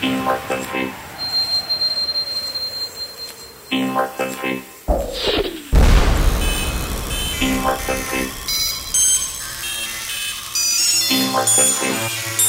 Emergency. Emergency. Emergency. Emergency.